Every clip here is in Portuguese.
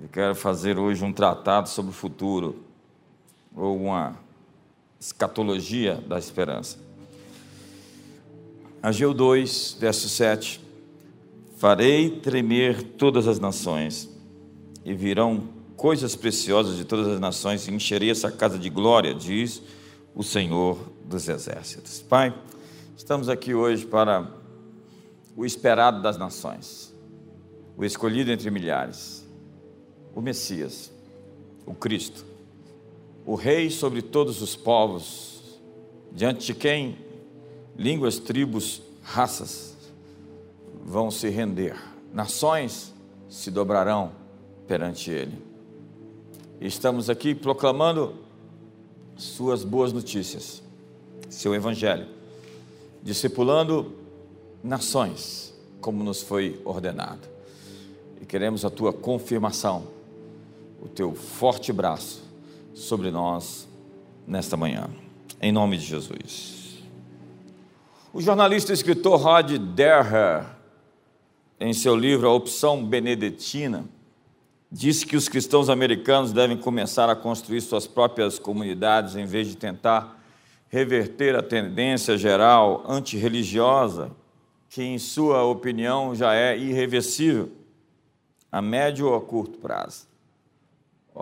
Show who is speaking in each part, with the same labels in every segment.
Speaker 1: Eu quero fazer hoje um tratado sobre o futuro, ou uma escatologia da esperança. Ageu 2, verso 7. Farei tremer todas as nações, e virão coisas preciosas de todas as nações, e encherei essa casa de glória, diz o Senhor dos Exércitos. Pai, estamos aqui hoje para o esperado das nações, o escolhido entre milhares, o Messias, o Cristo, o Rei sobre todos os povos, diante de quem línguas, tribos, raças vão se render, nações se dobrarão perante Ele. Estamos aqui proclamando Suas boas notícias, Seu Evangelho, discipulando nações, como nos foi ordenado. E queremos a Tua confirmação, o Teu forte braço sobre nós nesta manhã, em nome de Jesus. O jornalista e escritor Rod Derher, em seu livro A Opção Benedetina, disse que os cristãos americanos devem começar a construir suas próprias comunidades em vez de tentar reverter a tendência geral antirreligiosa, que, em sua opinião, já é irreversível, a médio ou a curto prazo.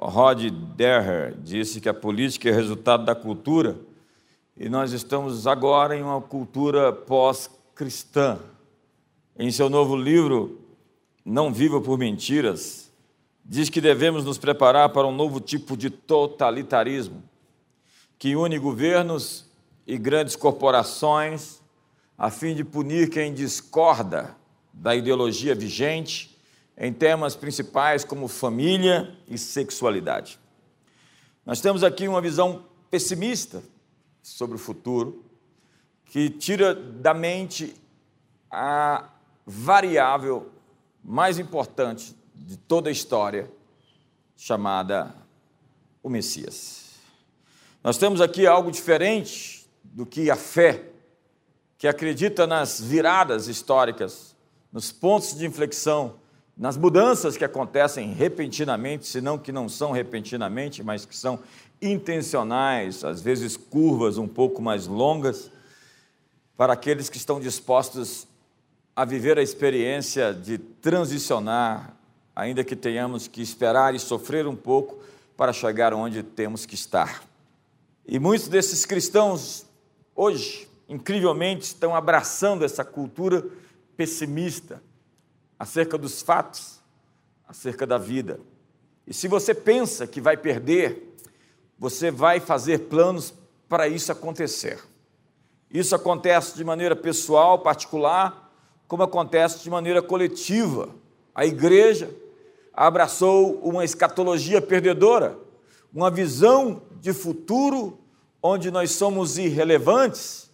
Speaker 1: Rod Derher disse que a política é resultado da cultura e nós estamos agora em uma cultura pós-cristã. Em seu novo livro, Não Viva por Mentiras, diz que devemos nos preparar para um novo tipo de totalitarismo, que une governos e grandes corporações a fim de punir quem discorda da ideologia vigente em temas principais como família e sexualidade. Nós temos aqui uma visão pessimista sobre o futuro, que tira da mente a variável mais importante de toda a história, chamada o Messias. Nós temos aqui algo diferente do que a fé, que acredita nas viradas históricas, nos pontos de inflexão, nas mudanças que acontecem repentinamente, se não que não são repentinamente, mas que são intencionais, às vezes curvas um pouco mais longas, para aqueles que estão dispostos a viver a experiência de transicionar, ainda que tenhamos que esperar e sofrer um pouco para chegar onde temos que estar. E muitos desses cristãos, hoje, incrivelmente, estão abraçando essa cultura pessimista acerca dos fatos, acerca da vida. E se você pensa que vai perder, você vai fazer planos para isso acontecer. Isso acontece de maneira pessoal, particular, como acontece de maneira coletiva. A igreja abraçou uma escatologia perdedora, uma visão de futuro onde nós somos irrelevantes,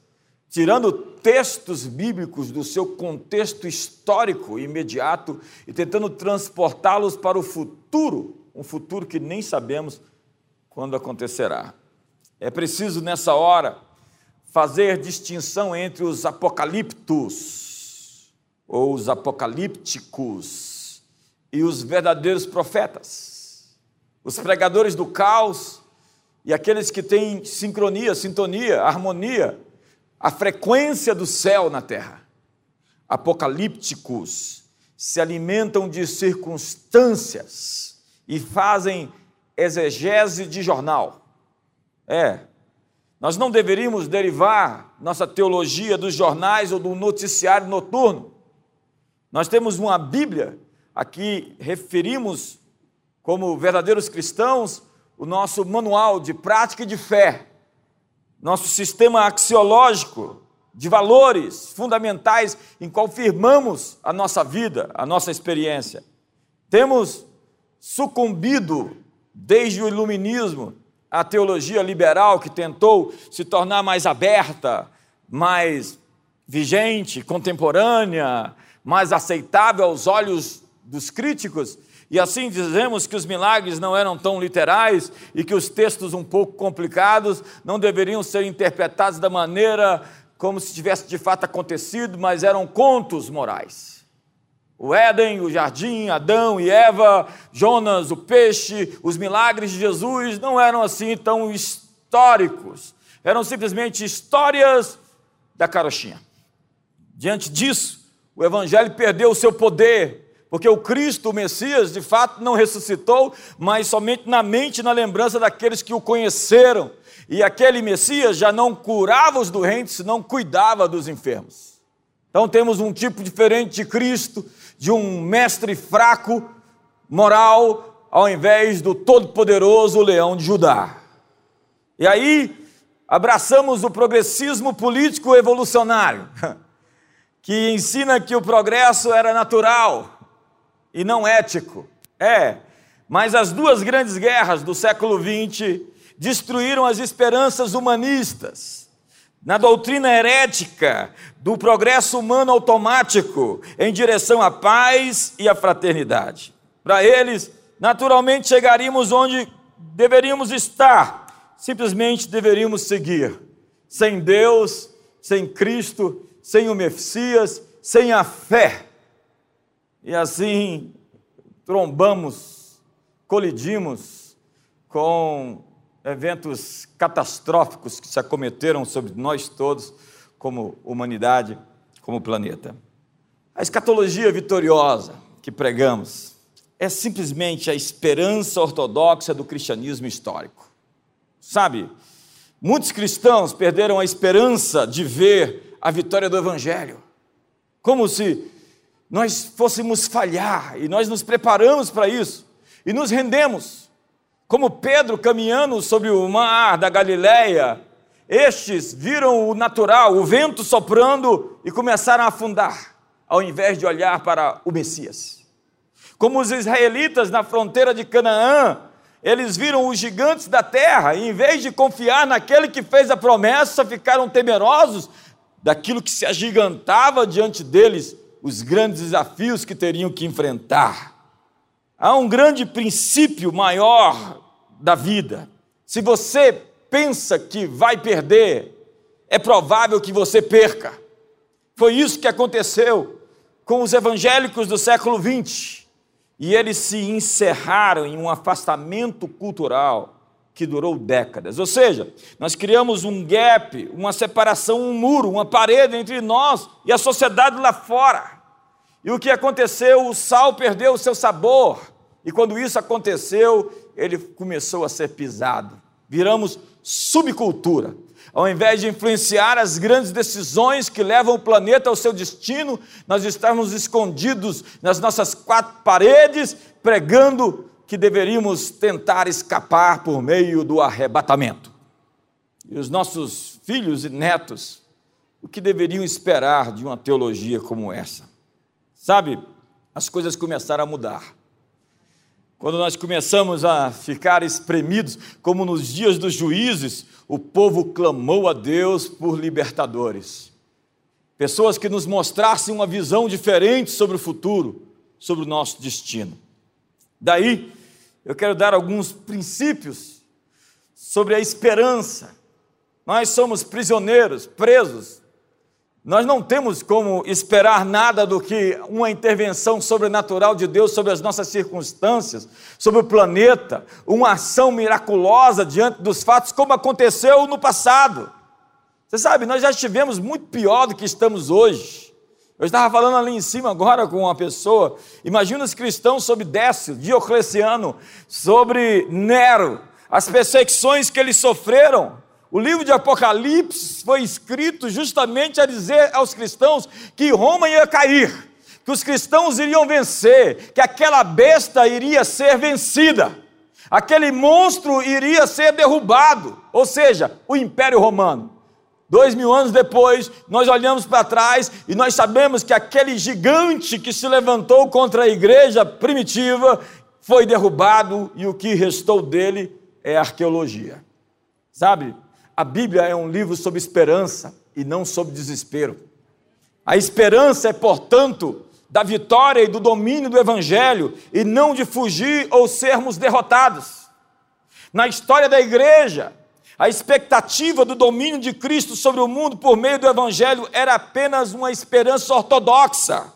Speaker 1: tirando textos bíblicos do seu contexto histórico imediato e tentando transportá-los para o futuro, um futuro que nem sabemos quando acontecerá. É preciso, nessa hora, fazer distinção entre os apocaliptos, ou os apocalípticos, e os verdadeiros profetas, os pregadores do caos e aqueles que têm sincronia, sintonia, harmonia, a frequência do céu na terra. Apocalípticos se alimentam de circunstâncias e fazem exegese de jornal. É, nós não deveríamos derivar nossa teologia dos jornais ou do noticiário noturno. Nós temos uma Bíblia, aqui referimos como verdadeiros cristãos o nosso manual de prática e de fé, nosso sistema axiológico de valores fundamentais em qual firmamos a nossa vida, a nossa experiência. Temos sucumbido desde o iluminismo, a teologia liberal que tentou se tornar mais aberta, mais vigente, contemporânea, mais aceitável aos olhos dos críticos, e assim dizemos que os milagres não eram tão literais e que os textos um pouco complicados não deveriam ser interpretados da maneira como se tivesse de fato acontecido, mas eram contos morais. O Éden, o jardim, Adão e Eva, Jonas, o peixe, os milagres de Jesus não eram assim tão históricos. Eram simplesmente histórias da carochinha. Diante disso, o Evangelho perdeu o seu poder, porque o Cristo, o Messias, de fato não ressuscitou, mas somente na mente e na lembrança daqueles que o conheceram. E aquele Messias já não curava os doentes, não cuidava dos enfermos. Então temos um tipo diferente de Cristo, de um mestre fraco, moral, ao invés do todo-poderoso leão de Judá. E aí, abraçamos o progressismo político evolucionário, que ensina que o progresso era natural e não ético. É, mas as duas grandes guerras do século XX destruíram as esperanças humanistas na doutrina herética do progresso humano automático em direção à paz e à fraternidade. Para eles, naturalmente chegaríamos onde deveríamos estar, simplesmente deveríamos seguir. Sem Deus, sem Cristo, sem o Messias, sem a fé. E assim trombamos, colidimos com eventos catastróficos que se acometeram sobre nós todos, como humanidade, como planeta. A escatologia vitoriosa que pregamos é simplesmente a esperança ortodoxa do cristianismo histórico. Sabe, muitos cristãos perderam a esperança de ver a vitória do Evangelho, como se nós fôssemos falhar, e nós nos preparamos para isso, e nos rendemos como Pedro caminhando sobre o mar da Galileia, estes viram o natural, o vento soprando e começaram a afundar, ao invés de olhar para o Messias. Como os israelitas na fronteira de Canaã, eles viram os gigantes da terra, e em vez de confiar naquele que fez a promessa, ficaram temerosos daquilo que se agigantava diante deles, os grandes desafios que teriam que enfrentar. Há um grande princípio maior da vida. Se você pensa que vai perder, é provável que você perca. Foi isso que aconteceu com os evangélicos do século XX. E eles se encerraram em um afastamento cultural que durou décadas. Ou seja, nós criamos um gap, uma separação, um muro, uma parede entre nós e a sociedade lá fora. E o que aconteceu? O sal perdeu o seu sabor. E quando isso aconteceu, ele começou a ser pisado. Viramos subcultura. Ao invés de influenciar as grandes decisões que levam o planeta ao seu destino, nós estamos escondidos nas nossas quatro paredes, pregando que deveríamos tentar escapar por meio do arrebatamento. E os nossos filhos e netos, o que deveriam esperar de uma teologia como essa? Sabe, as coisas começaram a mudar. Quando nós começamos a ficar espremidos, como nos dias dos juízes, o povo clamou a Deus por libertadores. Pessoas que nos mostrassem uma visão diferente sobre o futuro, sobre o nosso destino. Daí, eu quero dar alguns princípios sobre a esperança. Nós somos prisioneiros, presos, nós não temos como esperar nada do que uma intervenção sobrenatural de Deus sobre as nossas circunstâncias, sobre o planeta, uma ação miraculosa diante dos fatos, como aconteceu no passado. Você sabe, nós já estivemos muito pior do que estamos hoje. Eu estava falando ali em cima agora com uma pessoa. Imagina os cristãos sob Décio, Diocleciano, sobre Nero, as perseguições que eles sofreram. O livro de Apocalipse foi escrito justamente a dizer aos cristãos que Roma ia cair, que os cristãos iriam vencer, que aquela besta iria ser vencida, aquele monstro iria ser derrubado, ou seja, o Império Romano. Dois mil anos depois, nós olhamos para trás e nós sabemos que aquele gigante que se levantou contra a igreja primitiva foi derrubado e o que restou dele é arqueologia. Sabe? A Bíblia é um livro sobre esperança e não sobre desespero. A esperança é, portanto, da vitória e do domínio do Evangelho e não de fugir ou sermos derrotados. Na história da igreja, a expectativa do domínio de Cristo sobre o mundo por meio do Evangelho era apenas uma esperança ortodoxa.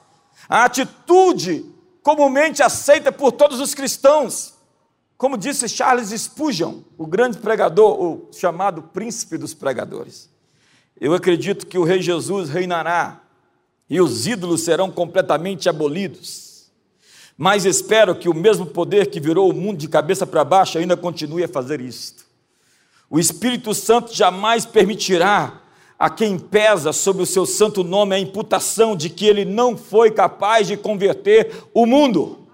Speaker 1: A atitude comumente aceita por todos os cristãos. Como disse Charles Spurgeon, o grande pregador, o chamado príncipe dos pregadores. Eu acredito que o Rei Jesus reinará e os ídolos serão completamente abolidos. Mas espero que o mesmo poder que virou o mundo de cabeça para baixo ainda continue a fazer isto. O Espírito Santo jamais permitirá a quem pesa sobre o seu santo nome a imputação de que ele não foi capaz de converter o mundo.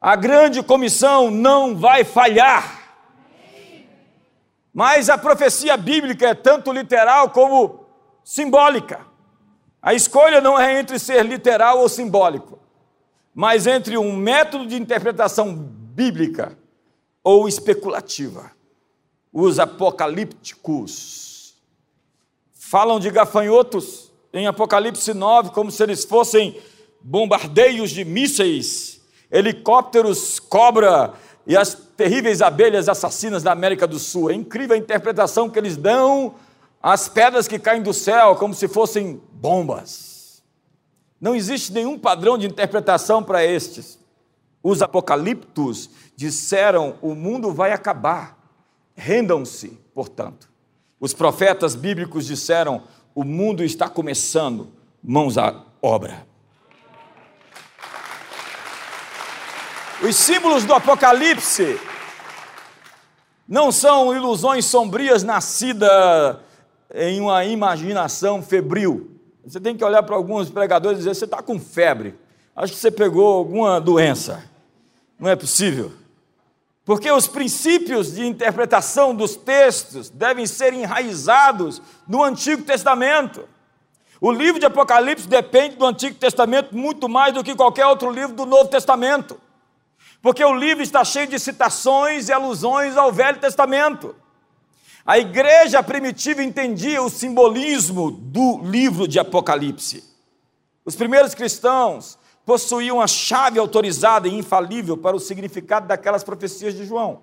Speaker 1: A grande comissão não vai falhar. Mas a profecia bíblica é tanto literal como simbólica. A escolha não é entre ser literal ou simbólico, mas entre um método de interpretação bíblica ou especulativa. Os apocalípticos falam de gafanhotos em Apocalipse 9 como se eles fossem bombardeios de mísseis, helicópteros, cobra e as terríveis abelhas assassinas da América do Sul. É incrível a interpretação que eles dão às pedras que caem do céu como se fossem bombas. Não existe nenhum padrão de interpretação para estes. Os apocaliptos disseram: o mundo vai acabar. Rendam-se, portanto. Os profetas bíblicos disseram: o mundo está começando, mãos à obra. Os símbolos do Apocalipse não são ilusões sombrias nascidas em uma imaginação febril. Você tem que olhar para alguns pregadores e dizer: você está com febre, acho que você pegou alguma doença. Não é possível. Porque os princípios de interpretação dos textos devem ser enraizados no Antigo Testamento. O livro de Apocalipse depende do Antigo Testamento muito mais do que qualquer outro livro do Novo Testamento. Porque o livro está cheio de citações e alusões ao Velho Testamento. A igreja primitiva entendia o simbolismo do livro de Apocalipse. Os primeiros cristãos possuíam a chave autorizada e infalível para o significado daquelas profecias de João.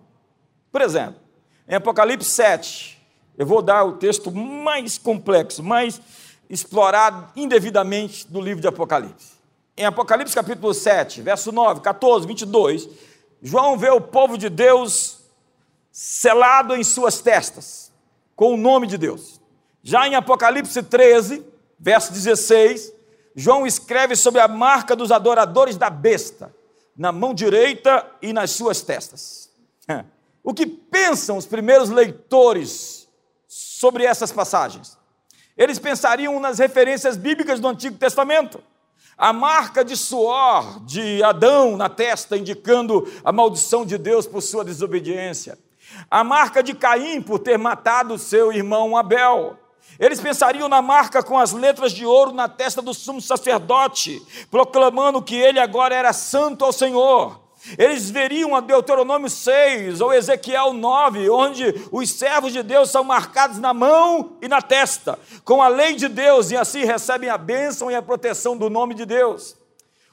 Speaker 1: Por exemplo, em Apocalipse 7, eu vou dar o texto mais complexo, mais explorado indevidamente do livro de Apocalipse. Em Apocalipse capítulo 7, verso 9, 14, 22, João vê o povo de Deus selado em suas testas, com o nome de Deus. Já em Apocalipse 13, verso 16, João escreve sobre a marca dos adoradores da besta, na mão direita e nas suas testas. O que pensam os primeiros leitores sobre essas passagens? Eles pensariam nas referências bíblicas do Antigo Testamento. A marca de suor de Adão na testa, indicando a maldição de Deus por sua desobediência a marca de Caim por ter matado seu irmão Abel. Eles pensariam na marca com as letras de ouro na testa do sumo sacerdote, proclamando que ele agora era santo ao Senhor. Eles veriam a Deuteronômio 6 ou Ezequiel 9, onde os servos de Deus são marcados na mão e na testa, com a lei de Deus, e assim recebem a bênção e a proteção do nome de Deus.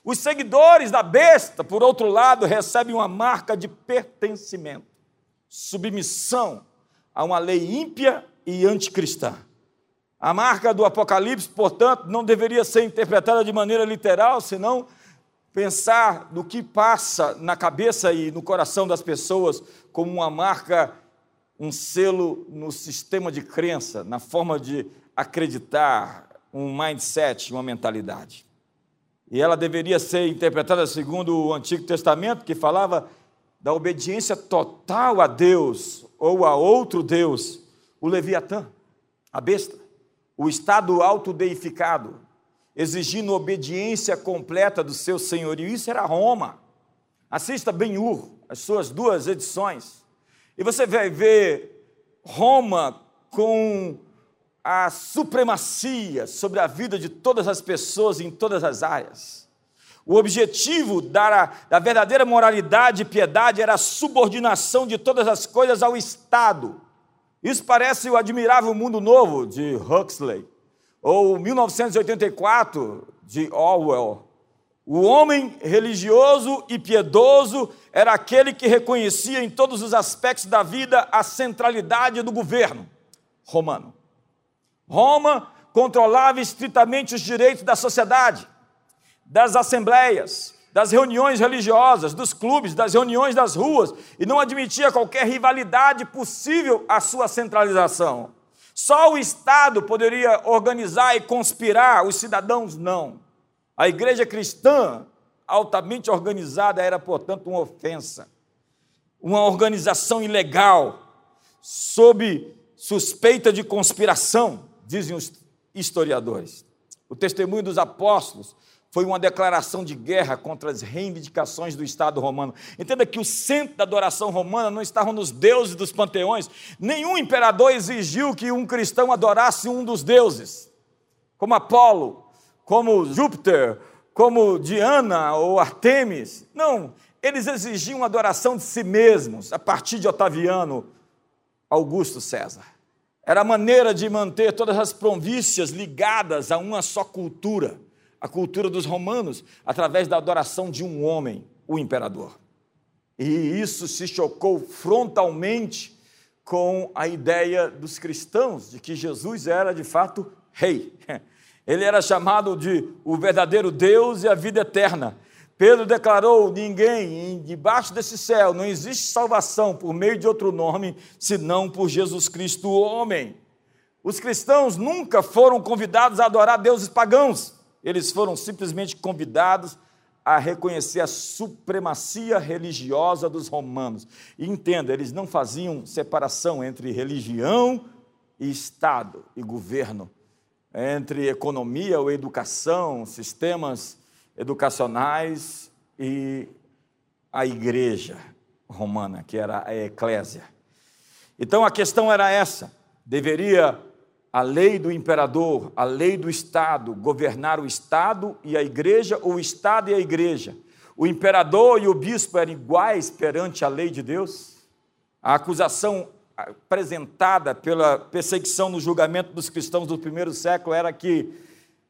Speaker 1: Os seguidores da besta, por outro lado, recebem uma marca de pertencimento submissão a uma lei ímpia e anticristã. A marca do Apocalipse, portanto, não deveria ser interpretada de maneira literal, senão pensar no que passa na cabeça e no coração das pessoas como uma marca, um selo no sistema de crença, na forma de acreditar, um mindset, uma mentalidade. E ela deveria ser interpretada segundo o Antigo Testamento, que falava da obediência total a Deus ou a outro Deus, o Leviatã, a besta, o estado autodeificado, exigindo obediência completa do seu senhorio. Isso era Roma. Assista Ben-Hur, as suas duas edições, e você vai ver Roma com a supremacia sobre a vida de todas as pessoas em todas as áreas. O objetivo da, da verdadeira moralidade e piedade era a subordinação de todas as coisas ao Estado. Isso parece o admirável Mundo Novo de Huxley, ou 1984 de Orwell. O homem religioso e piedoso era aquele que reconhecia em todos os aspectos da vida a centralidade do governo romano. Roma controlava estritamente os direitos da sociedade das assembleias, das reuniões religiosas, dos clubes, das reuniões das ruas, e não admitia qualquer rivalidade possível à sua centralização. Só o Estado poderia organizar e conspirar, os cidadãos não. A igreja cristã, altamente organizada, era, portanto, uma ofensa, uma organização ilegal, sob suspeita de conspiração, dizem os historiadores. O testemunho dos apóstolos foi uma declaração de guerra contra as reivindicações do Estado romano. Entenda que o centro da adoração romana não estava nos deuses dos panteões. Nenhum imperador exigiu que um cristão adorasse um dos deuses, como Apolo, como Júpiter, como Diana ou Artemis. Não, eles exigiam adoração de si mesmos, a partir de Otaviano, Augusto César. Era a maneira de manter todas as províncias ligadas a uma só cultura a cultura dos romanos através da adoração de um homem, o imperador. E isso se chocou frontalmente com a ideia dos cristãos de que Jesus era de fato rei. Ele era chamado de o verdadeiro Deus e a vida eterna. Pedro declarou: ninguém debaixo desse céu não existe salvação por meio de outro nome senão por Jesus Cristo, o homem. Os cristãos nunca foram convidados a adorar deuses pagãos. Eles foram simplesmente convidados a reconhecer a supremacia religiosa dos romanos. E entenda, eles não faziam separação entre religião e Estado e governo, entre economia ou educação, sistemas educacionais e a igreja romana, que era a eclésia. Então a questão era essa: deveria a lei do imperador, a lei do Estado, governar o Estado e a igreja, ou o Estado e a igreja. O imperador e o bispo eram iguais perante a lei de Deus? A acusação apresentada pela perseguição no julgamento dos cristãos do primeiro século era que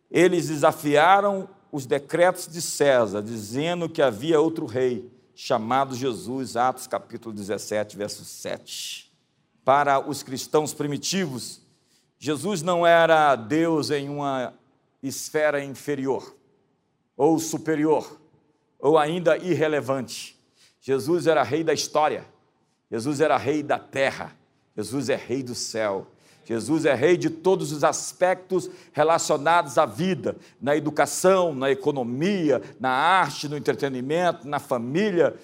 Speaker 1: eles desafiaram os decretos de César, dizendo que havia outro rei, chamado Jesus, Atos capítulo 17, verso 7. Para os cristãos primitivos, Jesus não era Deus em uma esfera inferior, ou superior, ou ainda irrelevante. Jesus era rei da história, Jesus era rei da terra, Jesus é rei do céu. Jesus é rei de todos os aspectos relacionados à vida, na educação, na economia, na arte, no entretenimento, na família,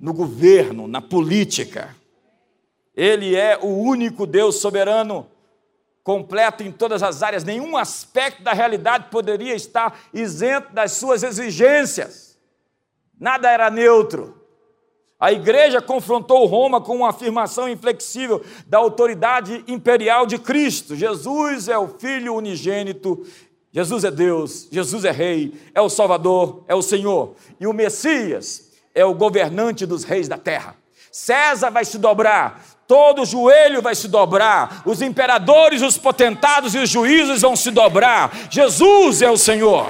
Speaker 1: no governo, na política. Ele é o único Deus soberano completo em todas as áreas, nenhum aspecto da realidade poderia estar isento das suas exigências. Nada era neutro. A igreja confrontou Roma com uma afirmação inflexível da autoridade imperial de Cristo. Jesus é o Filho unigênito, Jesus é Deus, Jesus é Rei, é o Salvador, é o Senhor. E o Messias é o governante dos reis da terra. César vai se dobrar, todo joelho vai se dobrar, os imperadores, os potentados e os juízes vão se dobrar. Jesus é o Senhor.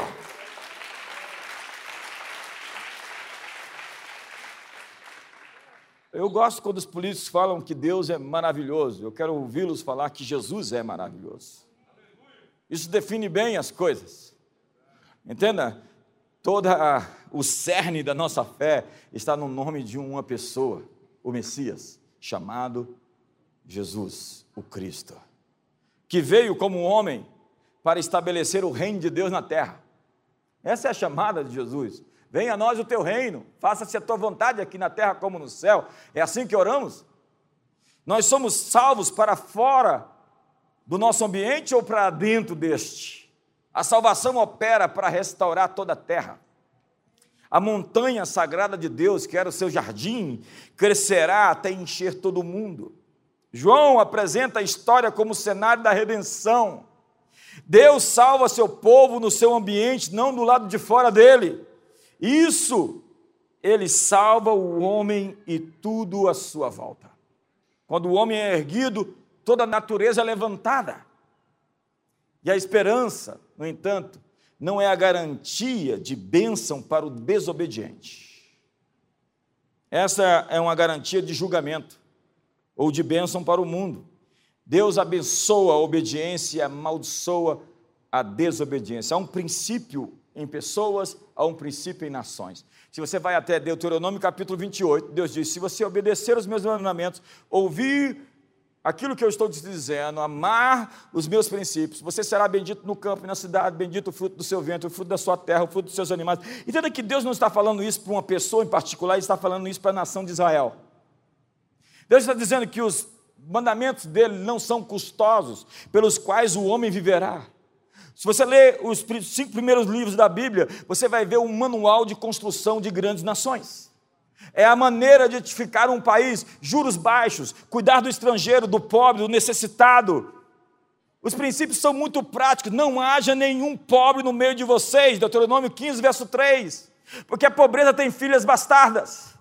Speaker 1: Eu gosto quando os políticos falam que Deus é maravilhoso. Eu quero ouvi-los falar que Jesus é maravilhoso. Isso define bem as coisas. Entenda? Toda o cerne da nossa fé está no nome de uma pessoa, o Messias chamado Jesus, o Cristo, que veio como homem para estabelecer o reino de Deus na terra. Essa é a chamada de Jesus. Venha a nós o teu reino, faça-se a tua vontade aqui na terra como no céu. É assim que oramos? Nós somos salvos para fora do nosso ambiente ou para dentro deste? A salvação opera para restaurar toda a terra. A montanha sagrada de Deus, que era o seu jardim, crescerá até encher todo o mundo. João apresenta a história como cenário da redenção. Deus salva seu povo no seu ambiente, não do lado de fora dele. Isso, ele salva o homem e tudo à sua volta. Quando o homem é erguido, toda a natureza é levantada. E a esperança, no entanto, não é a garantia de bênção para o desobediente. Essa é uma garantia de julgamento ou de bênção para o mundo. Deus abençoa a obediência e amaldiçoa a desobediência. Há um princípio
Speaker 2: em pessoas, há um princípio em nações. Se você vai até Deuteronômio capítulo 28, Deus diz: se você obedecer os meus mandamentos, ouvir aquilo que eu estou te dizendo, amar os meus princípios, você será bendito no campo e na cidade, bendito o fruto do seu ventre, o fruto da sua terra, o fruto dos seus animais. Entenda que Deus não está falando isso para uma pessoa em particular, Ele está falando isso para a nação de Israel. Deus está dizendo que os mandamentos dele não são custosos, pelos quais o homem viverá. Se você ler os cinco primeiros livros da Bíblia, você vai ver um manual de construção de grandes nações. É a maneira de edificar um país, juros baixos, cuidar do estrangeiro, do pobre, do necessitado. Os princípios são muito práticos. Não haja nenhum pobre no meio de vocês, Deuteronômio 15, verso 3. Porque a pobreza tem filhas bastardas.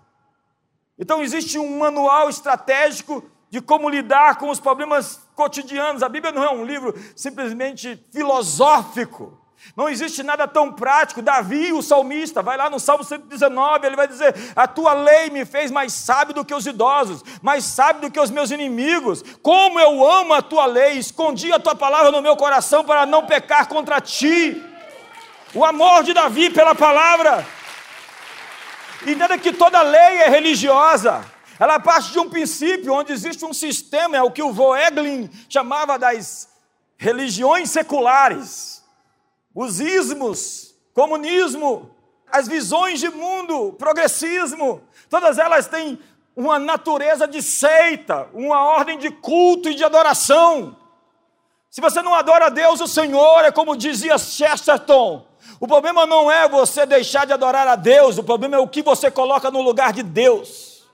Speaker 2: Então existe um manual estratégico de como lidar com os problemas cotidianos. A Bíblia não é um livro simplesmente filosófico. Não existe nada tão prático. Davi, o salmista, vai lá no Salmo 119, ele vai dizer: A tua lei me fez mais sábio do que os idosos, mais sábio do que os meus inimigos. Como eu amo a tua lei, escondi a tua palavra no meu coração para não pecar contra ti. O amor de Davi pela palavra. Entenda que toda lei é religiosa. Ela parte de um princípio onde existe um sistema, é o que o Voeglin chamava das religiões seculares, os ismos, comunismo, as visões de mundo, progressismo, todas elas têm uma natureza de seita, uma ordem de culto e de adoração. Se você não adora a Deus, o Senhor, é como dizia Chesterton, o problema não é você deixar de adorar a Deus, o problema é o que você coloca no lugar de Deus.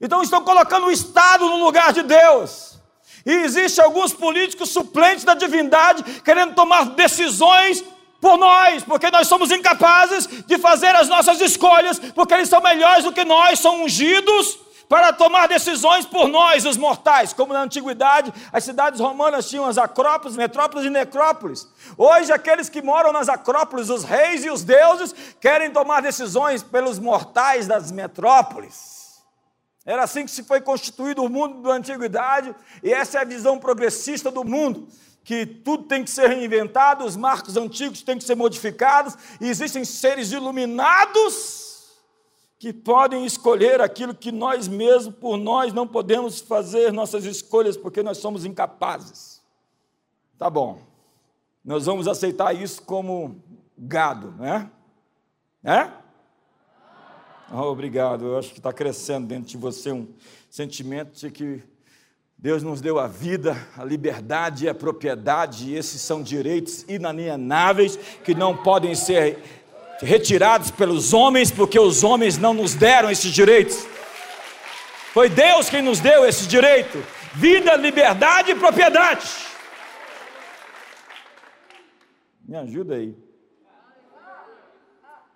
Speaker 2: Então estão colocando o Estado no lugar de Deus. E existe alguns políticos suplentes da divindade querendo tomar decisões por nós, porque nós somos incapazes de fazer as nossas escolhas, porque eles são melhores do que nós, são ungidos para tomar decisões por nós, os mortais. Como na antiguidade, as cidades romanas tinham as acrópolis, metrópolis e necrópolis. Hoje, aqueles que moram nas acrópolis, os reis e os deuses, querem tomar decisões pelos mortais das metrópoles. Era assim que se foi constituído o mundo da antiguidade, e essa é a visão progressista do mundo, que tudo tem que ser reinventado, os marcos antigos têm que ser modificados, e existem seres iluminados que podem escolher aquilo que nós mesmos, por nós, não podemos fazer nossas escolhas, porque nós somos incapazes. Tá bom, nós vamos aceitar isso como gado, né? É? Oh, obrigado. Eu acho que está crescendo dentro de você um sentimento de que Deus nos deu a vida, a liberdade e a propriedade, e esses são direitos inalienáveis que não podem ser retirados pelos homens, porque os homens não nos deram esses direitos. Foi Deus quem nos deu esse direito: vida, liberdade e propriedade. Me ajuda aí.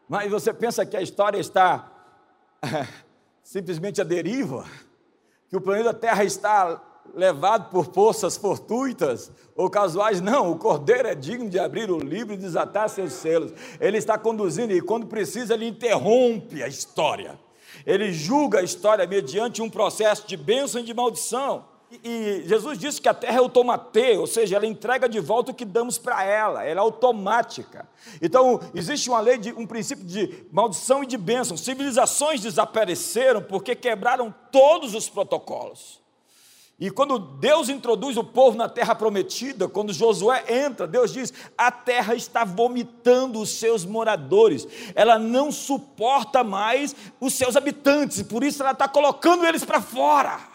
Speaker 2: Mas você pensa que a história está simplesmente a deriva, que o planeta Terra está levado por forças fortuitas ou casuais, não, o cordeiro é digno de abrir o livro e desatar seus selos. Ele está conduzindo e quando precisa ele interrompe a história. Ele julga a história mediante um processo de bênção e de maldição. E Jesus disse que a terra é automatê, ou seja, ela entrega de volta o que damos para ela, ela é automática. Então, existe uma lei, de, um princípio de maldição e de bênção. Civilizações desapareceram porque quebraram todos os protocolos. E quando Deus introduz o povo na terra prometida, quando Josué entra, Deus diz: a terra está vomitando os seus moradores, ela não suporta mais os seus habitantes, e por isso ela está colocando eles para fora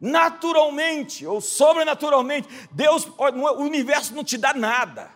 Speaker 2: naturalmente ou sobrenaturalmente. Deus, o universo não te dá nada.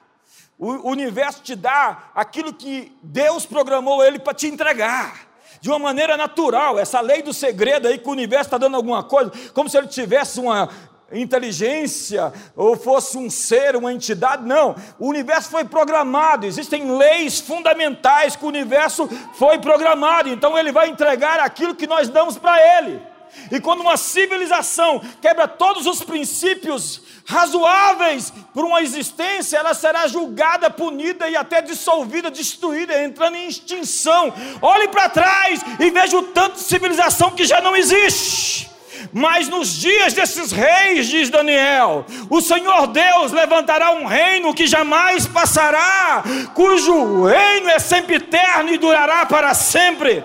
Speaker 2: O universo te dá aquilo que Deus programou ele para te entregar. De uma maneira natural, essa lei do segredo aí que o universo está dando alguma coisa, como se ele tivesse uma inteligência ou fosse um ser, uma entidade, não. O universo foi programado, existem leis fundamentais que o universo foi programado, então ele vai entregar aquilo que nós damos para ele. E quando uma civilização quebra todos os princípios razoáveis por uma existência, ela será julgada, punida e até dissolvida, destruída, entrando em extinção. Olhe para trás e veja o tanto de civilização que já não existe. Mas nos dias desses reis, diz Daniel, o Senhor Deus levantará um reino que jamais passará, cujo reino é sempre eterno e durará para sempre.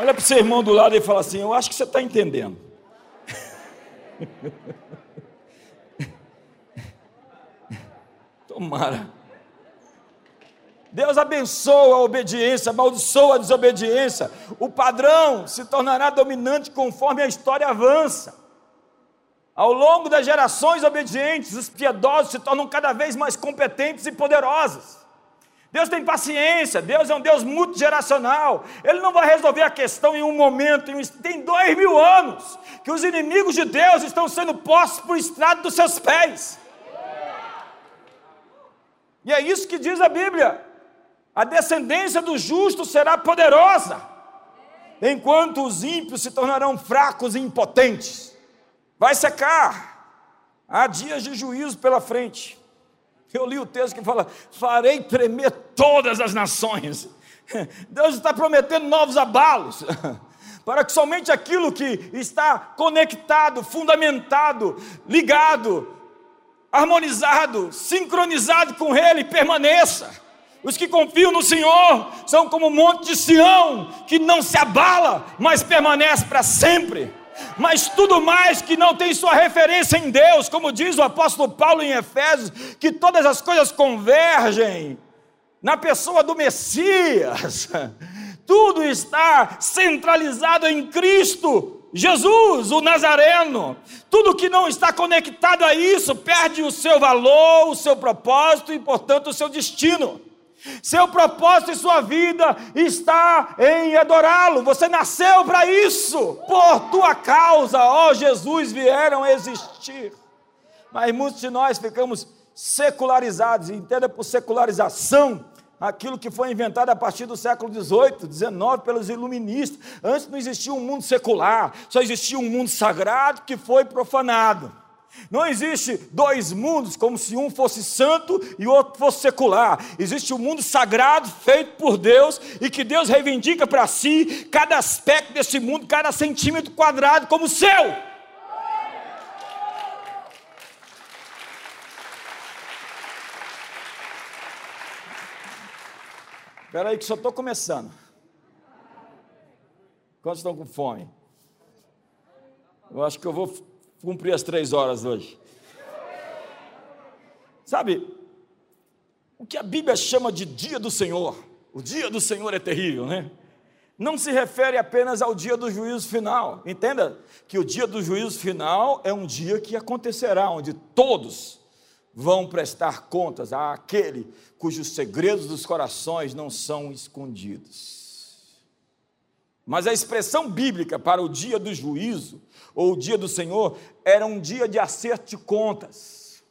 Speaker 2: Olha para o seu irmão do lado e fala assim: Eu acho que você está entendendo. Tomara. Deus abençoa a obediência, amaldiçoa a desobediência. O padrão se tornará dominante conforme a história avança. Ao longo das gerações obedientes, os piedosos se tornam cada vez mais competentes e poderosos. Deus tem paciência, Deus é um Deus multigeracional. Ele não vai resolver a questão em um momento, em tem dois mil anos que os inimigos de Deus estão sendo postos por estrado dos seus pés. E é isso que diz a Bíblia. A descendência do justo será poderosa, enquanto os ímpios se tornarão fracos e impotentes. Vai secar, há dias de juízo pela frente. Eu li o texto que fala: farei tremer todas as nações. Deus está prometendo novos abalos, para que somente aquilo que está conectado, fundamentado, ligado, harmonizado, sincronizado com Ele permaneça. Os que confiam no Senhor são como o monte de Sião, que não se abala, mas permanece para sempre. Mas tudo mais que não tem sua referência em Deus, como diz o apóstolo Paulo em Efésios, que todas as coisas convergem na pessoa do Messias. Tudo está centralizado em Cristo, Jesus, o Nazareno. Tudo que não está conectado a isso perde o seu valor, o seu propósito e, portanto, o seu destino. Seu propósito em sua vida está em adorá-lo. Você nasceu para isso. Por tua causa, ó Jesus, vieram existir. Mas muitos de nós ficamos secularizados. Entenda por secularização aquilo que foi inventado a partir do século XVIII, XIX, pelos iluministas. Antes não existia um mundo secular, só existia um mundo sagrado que foi profanado. Não existe dois mundos, como se um fosse santo e o outro fosse secular. Existe um mundo sagrado feito por Deus e que Deus reivindica para si cada aspecto desse mundo, cada centímetro quadrado como seu. Espera aí que só estou começando. Quantos estão com fome? Eu acho que eu vou cumprir as três horas hoje. Sabe, o que a Bíblia chama de dia do Senhor, o dia do Senhor é terrível, né? Não se refere apenas ao dia do juízo final. Entenda que o dia do juízo final é um dia que acontecerá, onde todos vão prestar contas àquele cujos segredos dos corações não são escondidos. Mas a expressão bíblica para o dia do juízo, ou o dia do Senhor, era um dia de acerto de contas.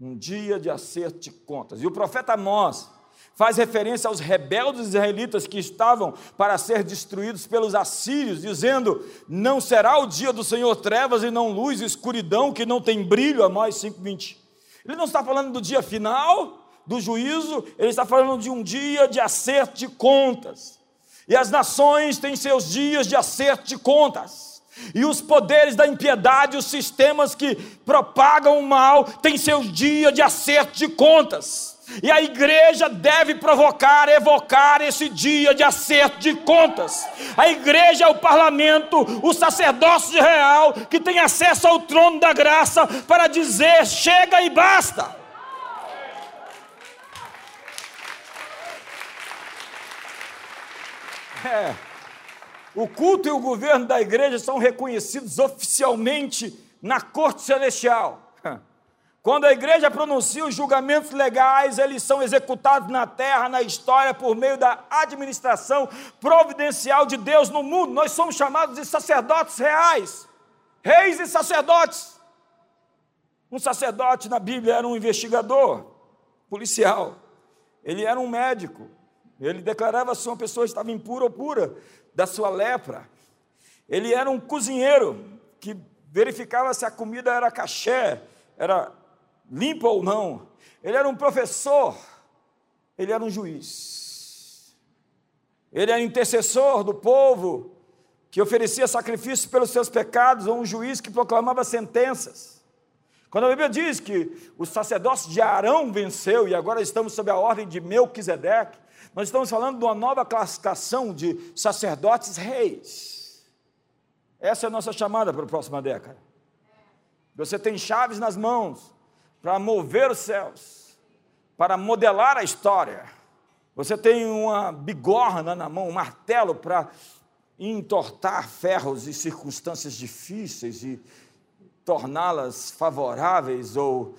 Speaker 2: Um dia de acerto de contas. E o profeta Amós faz referência aos rebeldes israelitas que estavam para ser destruídos pelos assírios, dizendo: Não será o dia do Senhor trevas e não luz, escuridão que não tem brilho. Amós 5,20. Ele não está falando do dia final, do juízo, ele está falando de um dia de acerto de contas. E as nações têm seus dias de acerto de contas. E os poderes da impiedade, os sistemas que propagam o mal, têm seus dias de acerto de contas. E a igreja deve provocar, evocar esse dia de acerto de contas. A igreja é o parlamento, o sacerdócio real, que tem acesso ao trono da graça para dizer: chega e basta. É. O culto e o governo da igreja são reconhecidos oficialmente na corte celestial. Quando a igreja pronuncia os julgamentos legais, eles são executados na terra, na história, por meio da administração providencial de Deus no mundo. Nós somos chamados de sacerdotes reais, reis e sacerdotes. Um sacerdote na Bíblia era um investigador, policial, ele era um médico, ele declarava se uma pessoa estava impura ou pura da sua lepra. Ele era um cozinheiro que verificava se a comida era caché, era limpa ou não. Ele era um professor. ele era um juiz. Ele era intercessor do povo, que oferecia sacrifício pelos seus pecados, ou um juiz que proclamava sentenças. Quando a Bíblia diz que o sacerdócio de Arão venceu e agora estamos sob a ordem de Melquisedeque, nós estamos falando de uma nova classificação de sacerdotes reis. Essa é a nossa chamada para a próxima década. Você tem chaves nas mãos para mover os céus, para modelar a história. Você tem uma bigorna na mão, um martelo para entortar ferros e circunstâncias difíceis e torná-las favoráveis ou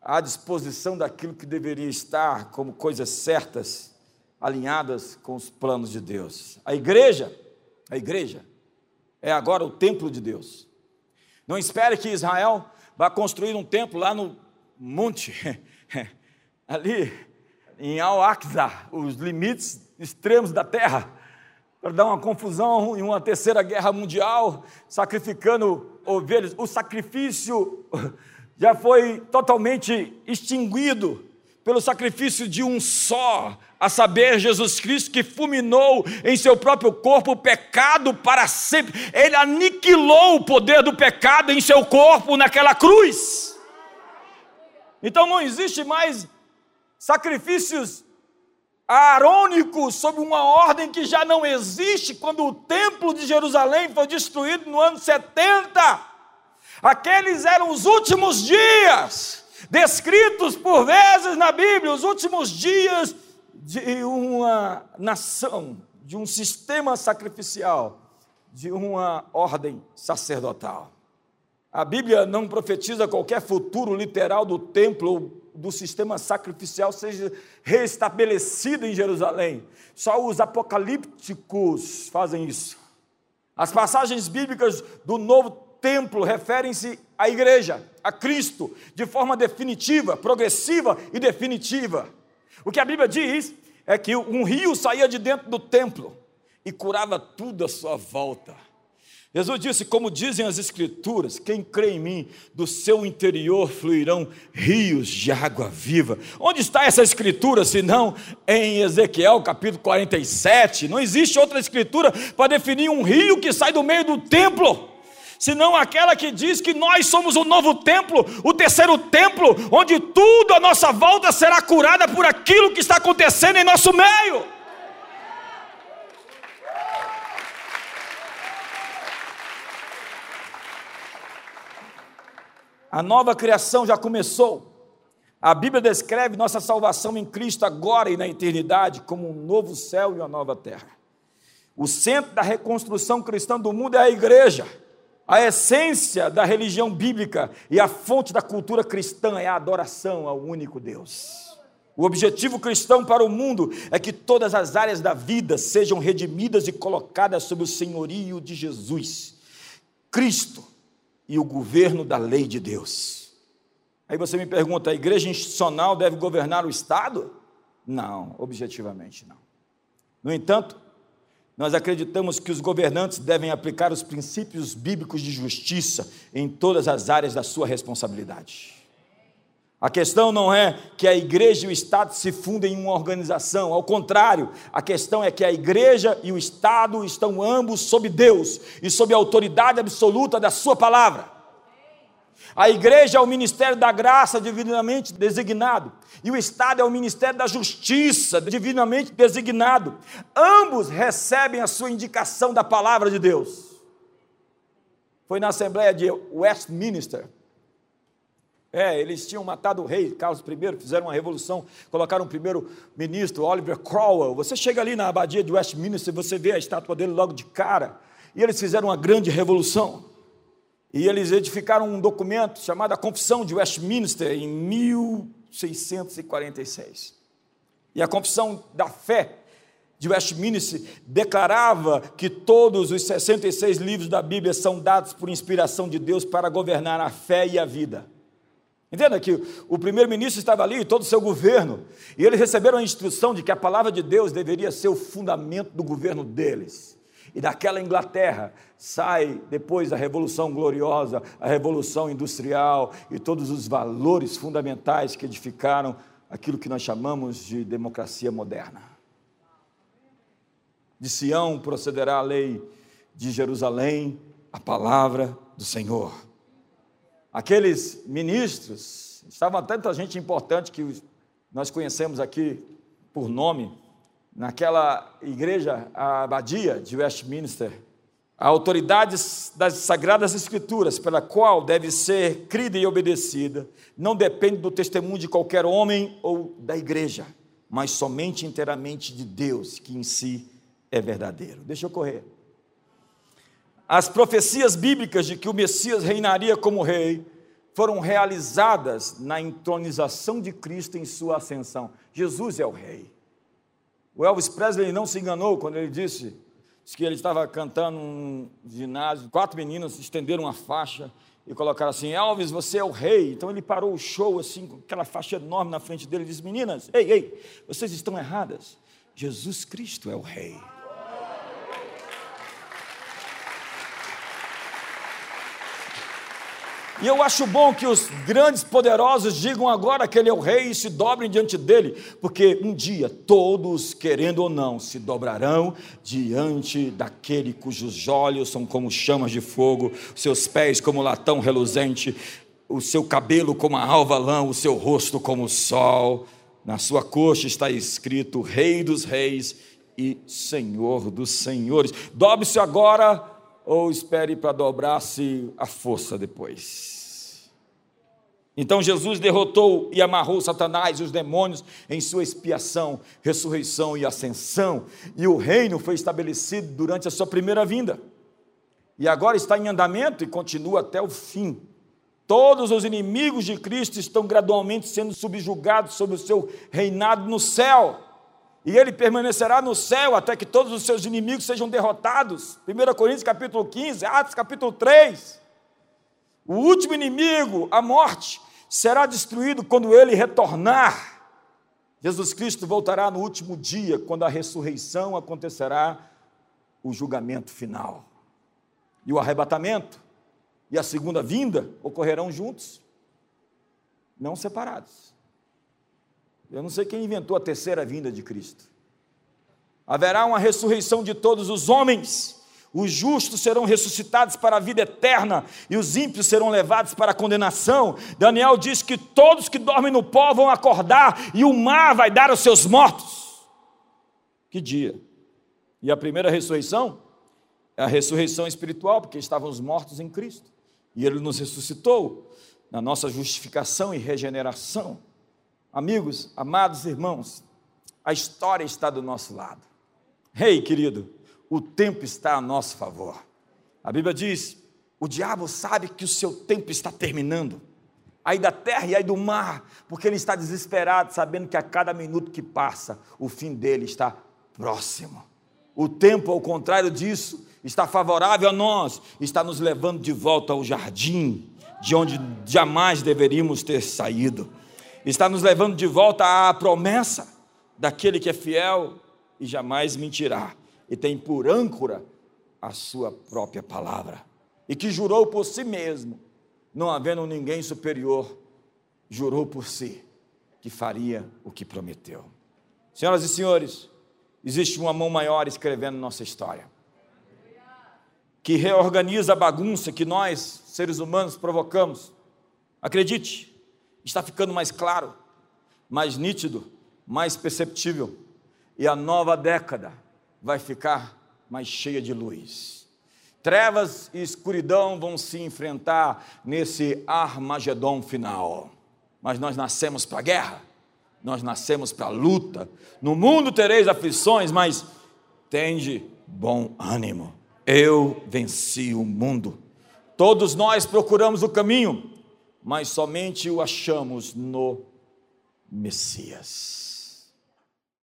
Speaker 2: à disposição daquilo que deveria estar como coisas certas, alinhadas com os planos de Deus. A igreja, a igreja é agora o templo de Deus. Não espere que Israel vá construir um templo lá no monte, ali em Al-Aqsa, os limites extremos da terra, para dar uma confusão em uma terceira guerra mundial, sacrificando ovelhas. O sacrifício já foi totalmente extinguido pelo sacrifício de um só, a saber, Jesus Cristo, que fulminou em seu próprio corpo o pecado para sempre. Ele aniquilou o poder do pecado em seu corpo naquela cruz. Então não existe mais sacrifícios arônicos sob uma ordem que já não existe quando o templo de Jerusalém foi destruído no ano 70. Aqueles eram os últimos dias, descritos por vezes na Bíblia, os últimos dias de uma nação, de um sistema sacrificial, de uma ordem sacerdotal. A Bíblia não profetiza qualquer futuro literal do templo ou do sistema sacrificial seja restabelecido em Jerusalém. Só os apocalípticos fazem isso. As passagens bíblicas do Novo Templo referem-se à igreja, a Cristo, de forma definitiva, progressiva e definitiva. O que a Bíblia diz é que um rio saía de dentro do templo e curava tudo à sua volta. Jesus disse: Como dizem as Escrituras, quem crê em mim, do seu interior fluirão rios de água viva. Onde está essa Escritura, se não em Ezequiel capítulo 47? Não existe outra Escritura para definir um rio que sai do meio do templo senão aquela que diz que nós somos o novo templo, o terceiro templo, onde tudo à nossa volta será curada por aquilo que está acontecendo em nosso meio. A nova criação já começou. A Bíblia descreve nossa salvação em Cristo agora e na eternidade como um novo céu e uma nova terra. O centro da reconstrução cristã do mundo é a igreja. A essência da religião bíblica e a fonte da cultura cristã é a adoração ao único Deus. O objetivo cristão para o mundo é que todas as áreas da vida sejam redimidas e colocadas sob o senhorio de Jesus. Cristo e o governo da lei de Deus. Aí você me pergunta: a igreja institucional deve governar o Estado? Não, objetivamente não. No entanto, nós acreditamos que os governantes devem aplicar os princípios bíblicos de justiça em todas as áreas da sua responsabilidade. A questão não é que a igreja e o Estado se fundem em uma organização, ao contrário, a questão é que a igreja e o Estado estão ambos sob Deus e sob a autoridade absoluta da Sua palavra. A igreja é o ministério da graça divinamente designado, e o Estado é o ministério da justiça divinamente designado. Ambos recebem a sua indicação da palavra de Deus. Foi na Assembleia de Westminster é, eles tinham matado o rei Carlos I, fizeram uma revolução, colocaram o primeiro ministro, Oliver Cromwell. Você chega ali na abadia de Westminster, você vê a estátua dele logo de cara. E eles fizeram uma grande revolução. E eles edificaram um documento chamado a Confissão de Westminster em 1646. E a Confissão da Fé de Westminster declarava que todos os 66 livros da Bíblia são dados por inspiração de Deus para governar a fé e a vida. Entenda que o primeiro-ministro estava ali, todo o seu governo, e eles receberam a instrução de que a palavra de Deus deveria ser o fundamento do governo deles. E daquela Inglaterra sai depois a Revolução Gloriosa, a Revolução Industrial e todos os valores fundamentais que edificaram aquilo que nós chamamos de democracia moderna. De Sião procederá a lei, de Jerusalém a palavra do Senhor. Aqueles ministros, estavam tanta gente importante que nós conhecemos aqui por nome, naquela igreja, a abadia de Westminster, a autoridade das Sagradas Escrituras, pela qual deve ser crida e obedecida, não depende do testemunho de qualquer homem ou da igreja, mas somente inteiramente de Deus, que em si é verdadeiro. Deixa eu correr. As profecias bíblicas de que o Messias reinaria como rei foram realizadas na entronização de Cristo em sua ascensão. Jesus é o rei. O Elvis Presley não se enganou quando ele disse que ele estava cantando um ginásio, quatro meninas estenderam uma faixa e colocaram assim: Elvis, você é o rei. Então ele parou o show assim, com aquela faixa enorme na frente dele e disse: Meninas, ei, ei, vocês estão erradas. Jesus Cristo é o rei. E eu acho bom que os grandes poderosos digam agora que ele é o rei e se dobrem diante dele, porque um dia todos, querendo ou não, se dobrarão diante daquele cujos olhos são como chamas de fogo, seus pés como latão reluzente, o seu cabelo como a alva lã, o seu rosto como o sol. Na sua coxa está escrito Rei dos Reis e Senhor dos Senhores. Dobre-se agora ou espere para dobrar-se a força depois. Então Jesus derrotou e amarrou Satanás e os demônios em sua expiação, ressurreição e ascensão, e o reino foi estabelecido durante a sua primeira vinda. E agora está em andamento e continua até o fim. Todos os inimigos de Cristo estão gradualmente sendo subjugados sob o seu reinado no céu e ele permanecerá no céu até que todos os seus inimigos sejam derrotados. 1 Coríntios capítulo 15, Atos capítulo 3. O último inimigo, a morte, será destruído quando ele retornar. Jesus Cristo voltará no último dia, quando a ressurreição acontecerá, o julgamento final. E o arrebatamento e a segunda vinda ocorrerão juntos, não separados. Eu não sei quem inventou a terceira vinda de Cristo. Haverá uma ressurreição de todos os homens. Os justos serão ressuscitados para a vida eterna e os ímpios serão levados para a condenação. Daniel diz que todos que dormem no pó vão acordar e o mar vai dar aos seus mortos. Que dia! E a primeira ressurreição é a ressurreição espiritual, porque estávamos mortos em Cristo e Ele nos ressuscitou na nossa justificação e regeneração. Amigos, amados irmãos, a história está do nosso lado. Rei, hey, querido, o tempo está a nosso favor. A Bíblia diz: o diabo sabe que o seu tempo está terminando, aí da terra e aí do mar, porque ele está desesperado, sabendo que a cada minuto que passa, o fim dele está próximo. O tempo, ao contrário disso, está favorável a nós, está nos levando de volta ao jardim, de onde jamais deveríamos ter saído está nos levando de volta à promessa daquele que é fiel e jamais mentirá, e tem por âncora a sua própria palavra, e que jurou por si mesmo, não havendo ninguém superior, jurou por si que faria o que prometeu. Senhoras e senhores, existe uma mão maior escrevendo nossa história, que reorganiza a bagunça que nós, seres humanos, provocamos. Acredite, está ficando mais claro, mais nítido, mais perceptível, e a nova década vai ficar mais cheia de luz. Trevas e escuridão vão se enfrentar nesse Armagedon final. Mas nós nascemos para a guerra, nós nascemos para a luta. No mundo tereis aflições, mas tende bom ânimo. Eu venci o mundo. Todos nós procuramos o caminho, mas somente o achamos no Messias.